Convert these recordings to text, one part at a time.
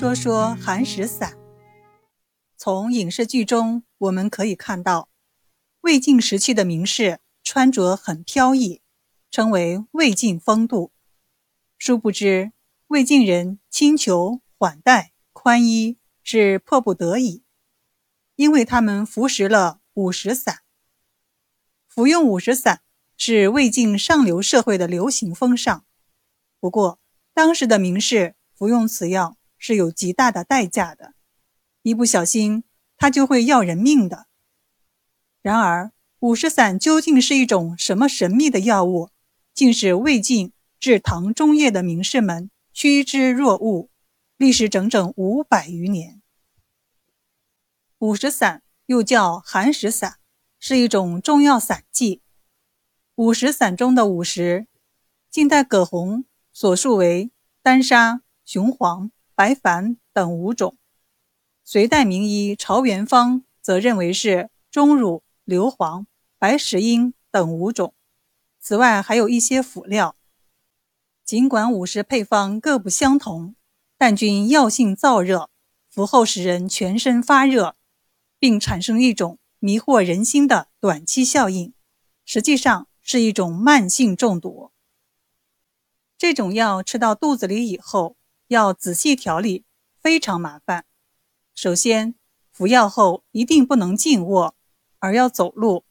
说说寒食散。从影视剧中我们可以看到，魏晋时期的名士穿着很飘逸，称为魏晋风度。殊不知，魏晋人轻裘缓带宽衣是迫不得已，因为他们服食了五石散。服用五石散是魏晋上流社会的流行风尚。不过，当时的名士服用此药是有极大的代价的，一不小心他就会要人命的。然而，五石散究竟是一种什么神秘的药物，竟是魏晋至唐中叶的名士们趋之若鹜，历时整整五百余年。五石散又叫寒食散，是一种中药散剂。五石散中的五石，近代葛洪。所述为丹砂、雄黄、白矾等五种。隋代名医朝元方则认为是钟乳、硫磺、白石英等五种。此外还有一些辅料。尽管五石配方各不相同，但均药性燥热，服后使人全身发热，并产生一种迷惑人心的短期效应，实际上是一种慢性中毒。这种药吃到肚子里以后，要仔细调理，非常麻烦。首先，服药后一定不能静卧，而要走路。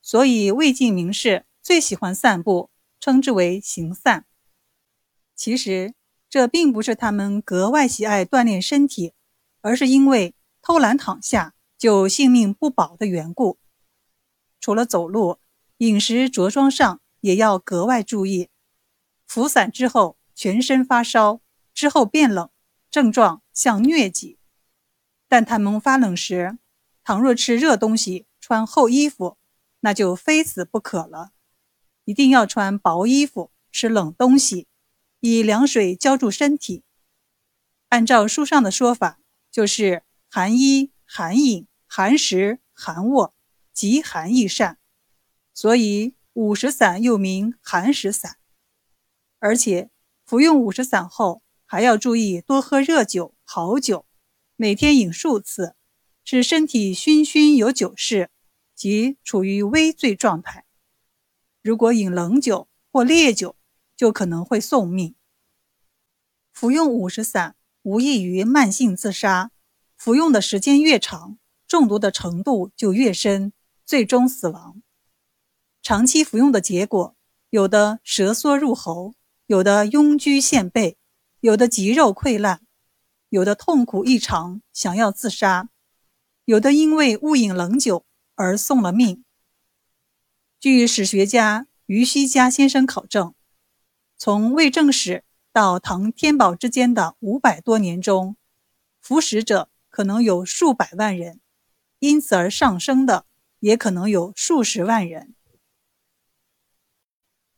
所以魏晋名士最喜欢散步，称之为行散。其实这并不是他们格外喜爱锻炼身体，而是因为偷懒躺下就性命不保的缘故。除了走路，饮食着装上也要格外注意。服散之后，全身发烧，之后变冷，症状像疟疾。但他们发冷时，倘若吃热东西、穿厚衣服，那就非死不可了。一定要穿薄衣服，吃冷东西，以凉水浇筑身体。按照书上的说法，就是寒衣、寒饮、寒食、寒卧，极寒易善。所以五石散又名寒食散。而且服用五石散后，还要注意多喝热酒、好酒，每天饮数次，使身体醺醺有酒势，即处于微醉状态。如果饮冷酒或烈酒，就可能会送命。服用五石散无异于慢性自杀，服用的时间越长，中毒的程度就越深，最终死亡。长期服用的结果，有的舌缩入喉。有的痈疽陷背，有的肌肉溃烂，有的痛苦异常，想要自杀，有的因为误饮冷酒而送了命。据史学家于虚家先生考证，从魏正史到唐天宝之间的五百多年中，服食者可能有数百万人，因此而上升的也可能有数十万人。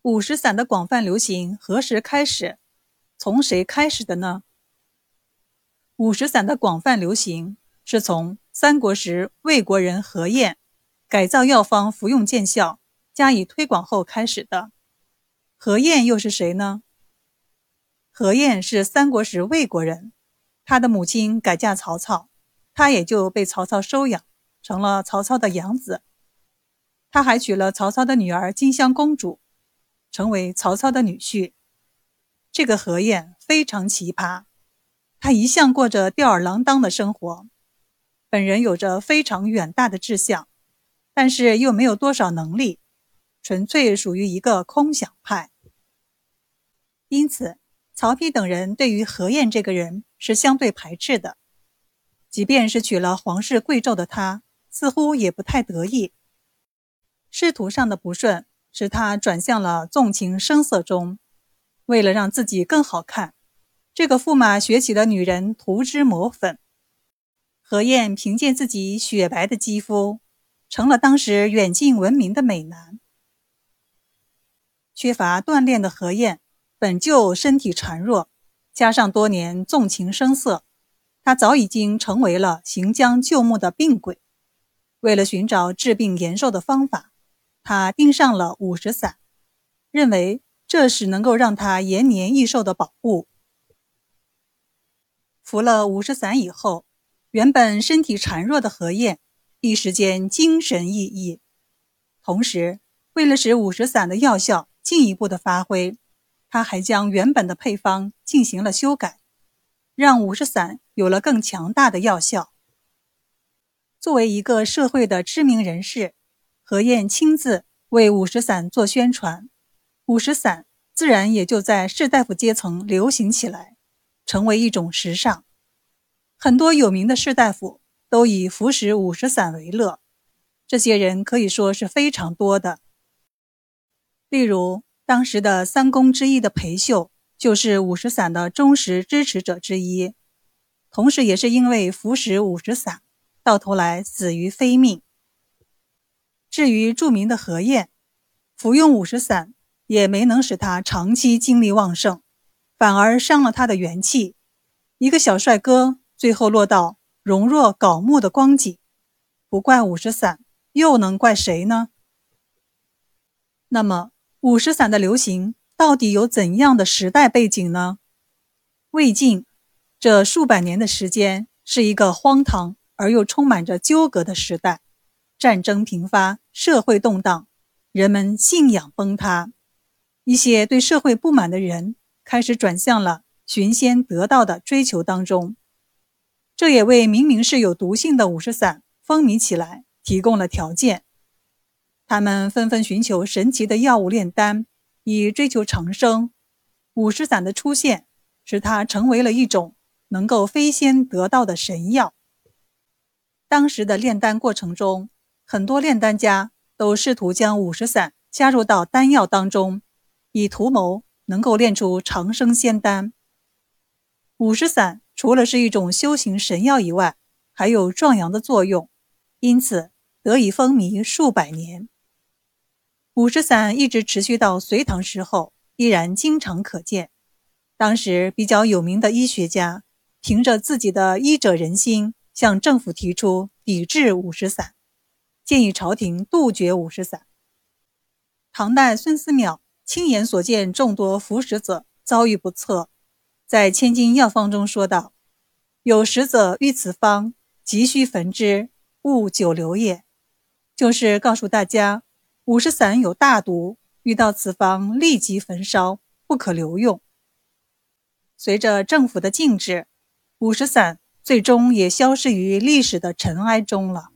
五石散的广泛流行何时开始？从谁开始的呢？五石散的广泛流行是从三国时魏国人何晏改造药方服用见效，加以推广后开始的。何晏又是谁呢？何晏是三国时魏国人，他的母亲改嫁曹操，他也就被曹操收养，成了曹操的养子。他还娶了曹操的女儿金香公主。成为曹操的女婿，这个何晏非常奇葩。他一向过着吊儿郎当的生活，本人有着非常远大的志向，但是又没有多少能力，纯粹属于一个空想派。因此，曹丕等人对于何晏这个人是相对排斥的。即便是娶了皇室贵胄的他，似乎也不太得意。仕途上的不顺。使他转向了纵情声色中，为了让自己更好看，这个驸马学起的女人涂脂抹粉。何晏凭借自己雪白的肌肤，成了当时远近闻名的美男。缺乏锻炼的何晏本就身体孱弱，加上多年纵情声色，他早已经成为了行将就木的病鬼。为了寻找治病延寿的方法。他盯上了五石散，认为这是能够让他延年益寿的宝物。服了五石散以后，原本身体孱弱的何晏一时间精神奕奕。同时，为了使五石散的药效进一步的发挥，他还将原本的配方进行了修改，让五石散有了更强大的药效。作为一个社会的知名人士，何晏亲自为五石散做宣传，五石散自然也就在士大夫阶层流行起来。成为一种时尚，很多有名的士大夫都以服食五石散为乐。这些人可以说是非常多的。例如，当时的三公之一的裴秀就是五石散的忠实支持者之一，同时也是因为服食五石散，到头来死于非命。至于著名的何晏，服用五石散也没能使他长期精力旺盛。反而伤了他的元气，一个小帅哥最后落到容若槁木的光景，不怪五石散，又能怪谁呢？那么五石散的流行到底有怎样的时代背景呢？魏晋这数百年的时间是一个荒唐而又充满着纠葛的时代，战争频发，社会动荡，人们信仰崩塌，一些对社会不满的人。开始转向了寻仙得道的追求当中，这也为明明是有毒性的五石散风靡起来提供了条件。他们纷纷寻求神奇的药物炼丹，以追求长生。五石散的出现，使它成为了一种能够飞仙得道的神药。当时的炼丹过程中，很多炼丹家都试图将五石散加入到丹药当中，以图谋。能够炼出长生仙丹。五石散除了是一种修行神药以外，还有壮阳的作用，因此得以风靡数百年。五石散一直持续到隋唐时候，依然经常可见。当时比较有名的医学家，凭着自己的医者仁心，向政府提出抵制五石散，建议朝廷杜绝五石散。唐代孙思邈。亲眼所见，众多服食者遭遇不测，在《千金药方》中说道：“有食者遇此方，急需焚之，勿久留也。”就是告诉大家，五石散有大毒，遇到此方立即焚烧，不可留用。随着政府的禁止，五石散最终也消失于历史的尘埃中了。